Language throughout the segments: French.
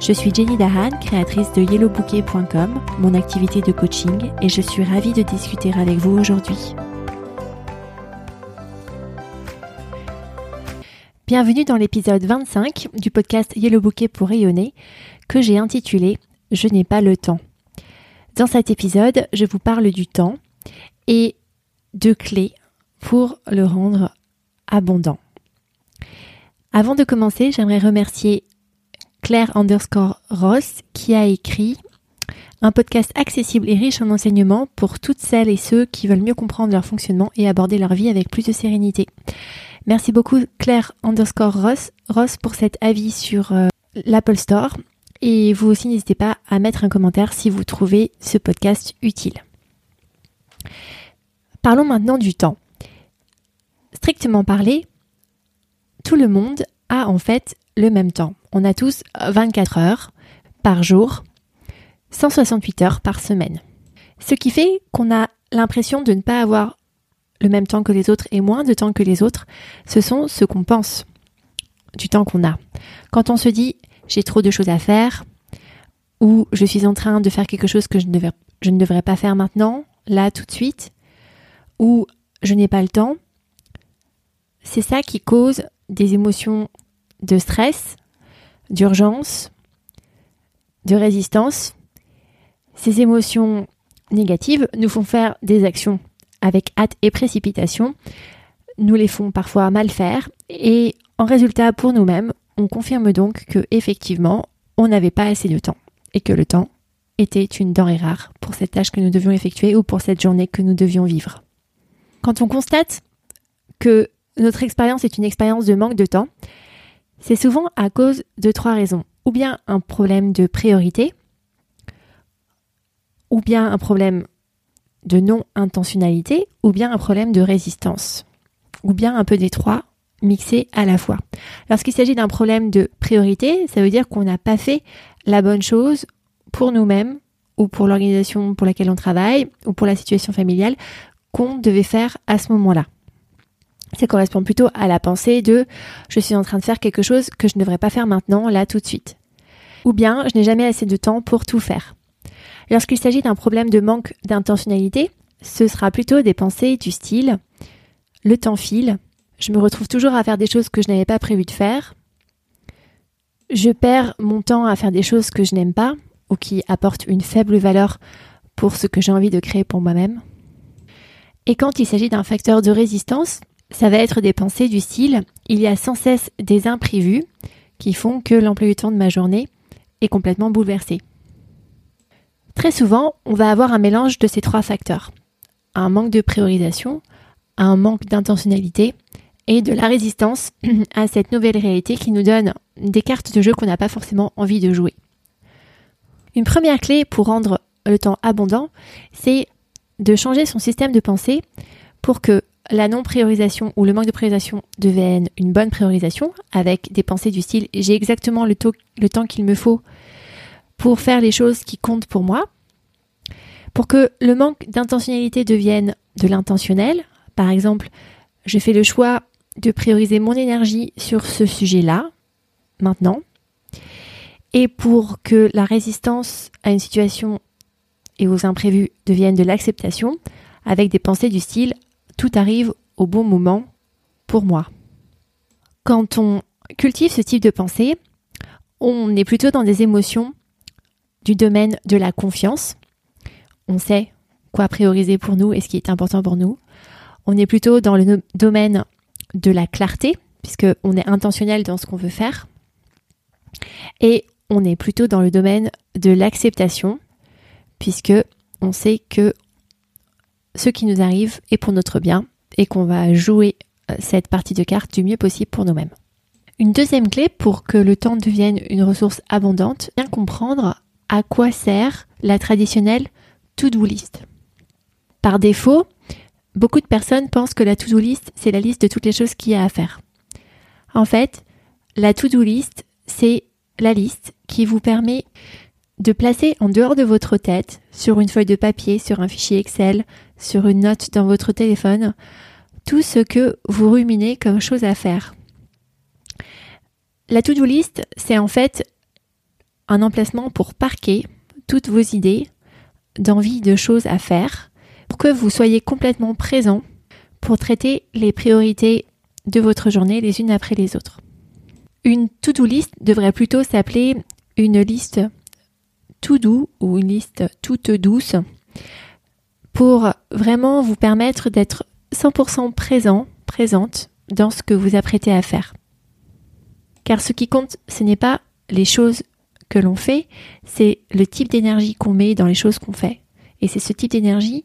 Je suis Jenny Dahan, créatrice de yellowbouquet.com, mon activité de coaching, et je suis ravie de discuter avec vous aujourd'hui. Bienvenue dans l'épisode 25 du podcast Yellow Bouquet pour rayonner, que j'ai intitulé Je n'ai pas le temps. Dans cet épisode, je vous parle du temps et de clés pour le rendre abondant. Avant de commencer, j'aimerais remercier Claire underscore Ross qui a écrit un podcast accessible et riche en enseignements pour toutes celles et ceux qui veulent mieux comprendre leur fonctionnement et aborder leur vie avec plus de sérénité. Merci beaucoup Claire underscore Ross, pour cet avis sur euh, l'Apple Store. Et vous aussi n'hésitez pas à mettre un commentaire si vous trouvez ce podcast utile. Parlons maintenant du temps. Strictement parlé, tout le monde a en fait le même temps. On a tous 24 heures par jour, 168 heures par semaine. Ce qui fait qu'on a l'impression de ne pas avoir le même temps que les autres et moins de temps que les autres, ce sont ce qu'on pense du temps qu'on a. Quand on se dit j'ai trop de choses à faire, ou je suis en train de faire quelque chose que je ne, devrais, je ne devrais pas faire maintenant, là tout de suite, ou je n'ai pas le temps, c'est ça qui cause des émotions de stress, d'urgence, de résistance. Ces émotions négatives nous font faire des actions avec hâte et précipitation, nous les font parfois mal faire et en résultat pour nous-mêmes, on confirme donc que effectivement, on n'avait pas assez de temps et que le temps était une denrée rare pour cette tâche que nous devions effectuer ou pour cette journée que nous devions vivre. Quand on constate que notre expérience est une expérience de manque de temps, c'est souvent à cause de trois raisons. Ou bien un problème de priorité, ou bien un problème de non-intentionnalité, ou bien un problème de résistance, ou bien un peu des trois mixés à la fois. Lorsqu'il s'agit d'un problème de priorité, ça veut dire qu'on n'a pas fait la bonne chose pour nous-mêmes, ou pour l'organisation pour laquelle on travaille, ou pour la situation familiale qu'on devait faire à ce moment-là. Ça correspond plutôt à la pensée de je suis en train de faire quelque chose que je ne devrais pas faire maintenant, là, tout de suite. Ou bien je n'ai jamais assez de temps pour tout faire. Lorsqu'il s'agit d'un problème de manque d'intentionnalité, ce sera plutôt des pensées du style le temps file, je me retrouve toujours à faire des choses que je n'avais pas prévu de faire, je perds mon temps à faire des choses que je n'aime pas ou qui apportent une faible valeur pour ce que j'ai envie de créer pour moi-même. Et quand il s'agit d'un facteur de résistance, ça va être des pensées du style il y a sans cesse des imprévus qui font que l'emploi du temps de ma journée est complètement bouleversé. Très souvent, on va avoir un mélange de ces trois facteurs. Un manque de priorisation, un manque d'intentionnalité et de la résistance à cette nouvelle réalité qui nous donne des cartes de jeu qu'on n'a pas forcément envie de jouer. Une première clé pour rendre le temps abondant, c'est de changer son système de pensée pour que la non-priorisation ou le manque de priorisation devienne une bonne priorisation avec des pensées du style j'ai exactement le, temps qu'il me faut pour faire les choses qui comptent pour moi. Pour que le manque d'intentionnalité devienne de l'intentionnel, par exemple, je fais le choix de prioriser mon énergie sur ce sujet-là, maintenant. Et pour que la résistance à une situation et aux imprévus deviennent de l'acceptation, avec des pensées du style tout arrive au bon moment pour moi. Quand on cultive ce type de pensée, on est plutôt dans des émotions du domaine de la confiance. On sait quoi prioriser pour nous et ce qui est important pour nous. On est plutôt dans le domaine de la clarté, puisqu'on est intentionnel dans ce qu'on veut faire. Et on est plutôt dans le domaine de l'acceptation, puisque on sait que ce qui nous arrive est pour notre bien et qu'on va jouer euh, cette partie de cartes du mieux possible pour nous-mêmes. Une deuxième clé pour que le temps devienne une ressource abondante, bien comprendre à quoi sert la traditionnelle to-do list. Par défaut, beaucoup de personnes pensent que la to-do list, c'est la liste de toutes les choses qu'il y a à faire. En fait, la to-do list, c'est la liste qui vous permet de placer en dehors de votre tête, sur une feuille de papier, sur un fichier Excel, sur une note dans votre téléphone, tout ce que vous ruminez comme chose à faire. La to-do list, c'est en fait un emplacement pour parquer toutes vos idées d'envie de choses à faire, pour que vous soyez complètement présent pour traiter les priorités de votre journée les unes après les autres. Une to-do list devrait plutôt s'appeler une liste tout doux ou une liste toute douce pour vraiment vous permettre d'être 100% présent, présente dans ce que vous apprêtez à faire. Car ce qui compte, ce n'est pas les choses que l'on fait, c'est le type d'énergie qu'on met dans les choses qu'on fait. Et c'est ce type d'énergie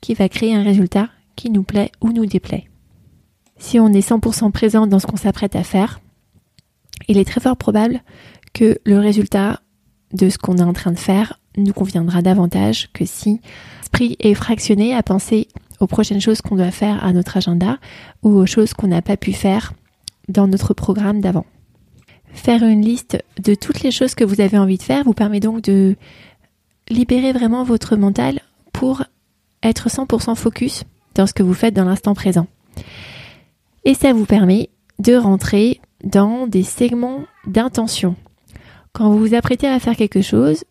qui va créer un résultat qui nous plaît ou nous déplaît. Si on est 100% présent dans ce qu'on s'apprête à faire, il est très fort probable que le résultat de ce qu'on est en train de faire nous conviendra davantage que si l'esprit est fractionné à penser aux prochaines choses qu'on doit faire à notre agenda ou aux choses qu'on n'a pas pu faire dans notre programme d'avant. Faire une liste de toutes les choses que vous avez envie de faire vous permet donc de libérer vraiment votre mental pour être 100% focus dans ce que vous faites dans l'instant présent. Et ça vous permet de rentrer dans des segments d'intention. Quand vous vous apprêtez à faire quelque chose,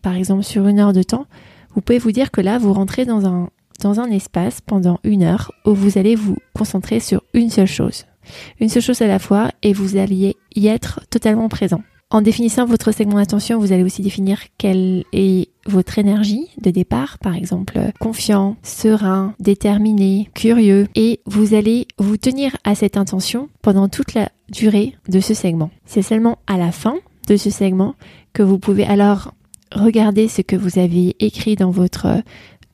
par exemple sur une heure de temps, vous pouvez vous dire que là, vous rentrez dans un, dans un espace pendant une heure où vous allez vous concentrer sur une seule chose. Une seule chose à la fois et vous alliez y être totalement présent. En définissant votre segment d'attention, vous allez aussi définir quelle est votre énergie de départ, par exemple confiant, serein, déterminé, curieux, et vous allez vous tenir à cette intention pendant toute la durée de ce segment. C'est seulement à la fin de ce segment que vous pouvez alors regarder ce que vous avez écrit dans votre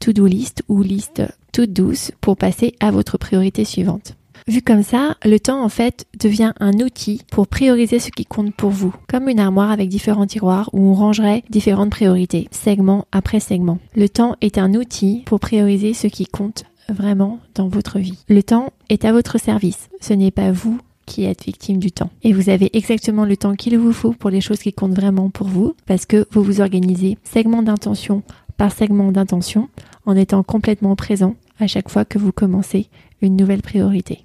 to-do list ou liste toute douce pour passer à votre priorité suivante. Vu comme ça, le temps en fait devient un outil pour prioriser ce qui compte pour vous, comme une armoire avec différents tiroirs où on rangerait différentes priorités, segment après segment. Le temps est un outil pour prioriser ce qui compte vraiment dans votre vie. Le temps est à votre service, ce n'est pas vous qui êtes victime du temps. Et vous avez exactement le temps qu'il vous faut pour les choses qui comptent vraiment pour vous, parce que vous vous organisez segment d'intention par segment d'intention en étant complètement présent à chaque fois que vous commencez une nouvelle priorité.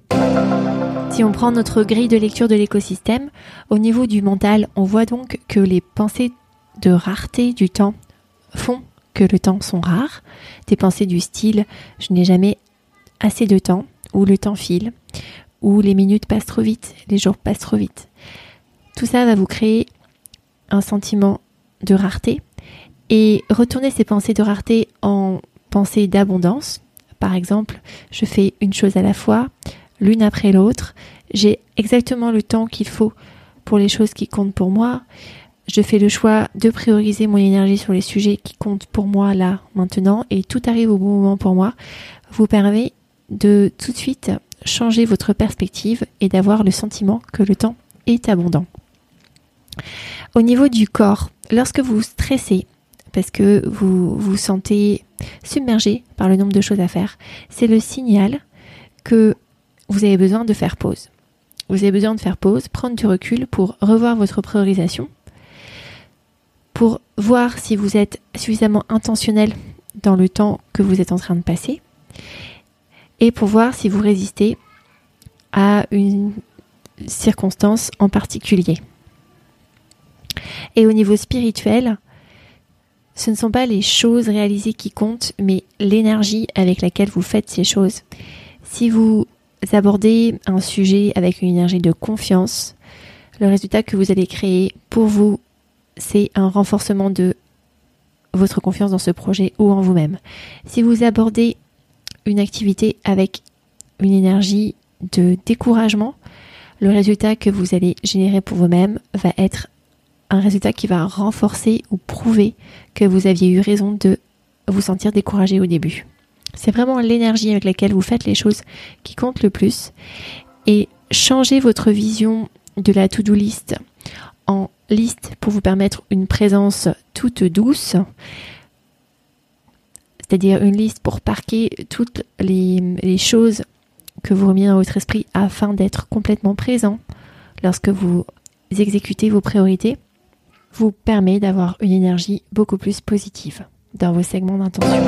Si on prend notre grille de lecture de l'écosystème, au niveau du mental, on voit donc que les pensées de rareté du temps font que le temps sont rares. Des pensées du style je n'ai jamais assez de temps ou le temps file ou les minutes passent trop vite, les jours passent trop vite. Tout ça va vous créer un sentiment de rareté et retourner ces pensées de rareté en pensées d'abondance. Par exemple, je fais une chose à la fois, l'une après l'autre, j'ai exactement le temps qu'il faut pour les choses qui comptent pour moi. Je fais le choix de prioriser mon énergie sur les sujets qui comptent pour moi là, maintenant, et tout arrive au bon moment pour moi, vous permet de tout de suite changer votre perspective et d'avoir le sentiment que le temps est abondant. Au niveau du corps, lorsque vous stressez, parce que vous vous sentez submergé par le nombre de choses à faire, c'est le signal que vous avez besoin de faire pause. Vous avez besoin de faire pause, prendre du recul pour revoir votre priorisation, pour voir si vous êtes suffisamment intentionnel dans le temps que vous êtes en train de passer et pour voir si vous résistez à une circonstance en particulier. Et au niveau spirituel, ce ne sont pas les choses réalisées qui comptent, mais l'énergie avec laquelle vous faites ces choses. Si vous abordez un sujet avec une énergie de confiance, le résultat que vous allez créer pour vous, c'est un renforcement de votre confiance dans ce projet ou en vous-même. Si vous abordez une activité avec une énergie de découragement, le résultat que vous allez générer pour vous-même va être un résultat qui va renforcer ou prouver que vous aviez eu raison de vous sentir découragé au début. C'est vraiment l'énergie avec laquelle vous faites les choses qui compte le plus. Et changer votre vision de la to-do list en liste pour vous permettre une présence toute douce, c'est-à-dire une liste pour parquer toutes les, choses que vous remettez dans votre esprit afin d'être complètement présent lorsque vous exécutez vos priorités, vous permet d'avoir une énergie beaucoup plus positive dans vos segments d'intention.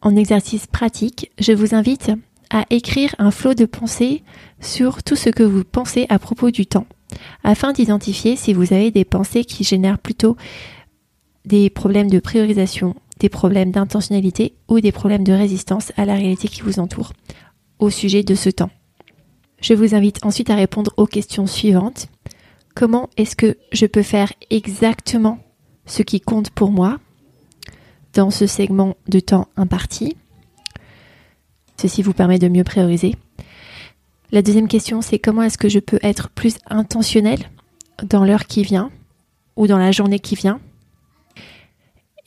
En exercice pratique, je vous invite à écrire un flot de pensée sur tout ce que vous pensez à propos du temps, afin d'identifier si vous avez des pensées qui génèrent plutôt des problèmes de priorisation, des problèmes d'intentionnalité ou des problèmes de résistance à la réalité qui vous entoure au sujet de ce temps. Je vous invite ensuite à répondre aux questions suivantes. Comment est-ce que je peux faire exactement ce qui compte pour moi dans ce segment de temps imparti? Ceci vous permet de mieux prioriser. La deuxième question, c'est comment est-ce que je peux être plus intentionnel dans l'heure qui vient ou dans la journée qui vient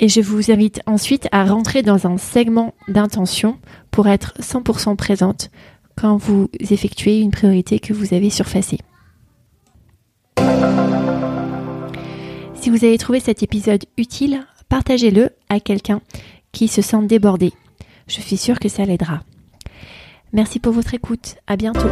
et je vous invite ensuite à rentrer dans un segment d'intention pour être 100% présente quand vous effectuez une priorité que vous avez surfacée. Si vous avez trouvé cet épisode utile, partagez-le à quelqu'un qui se sent débordé. Je suis sûre que ça l'aidera. Merci pour votre écoute. À bientôt.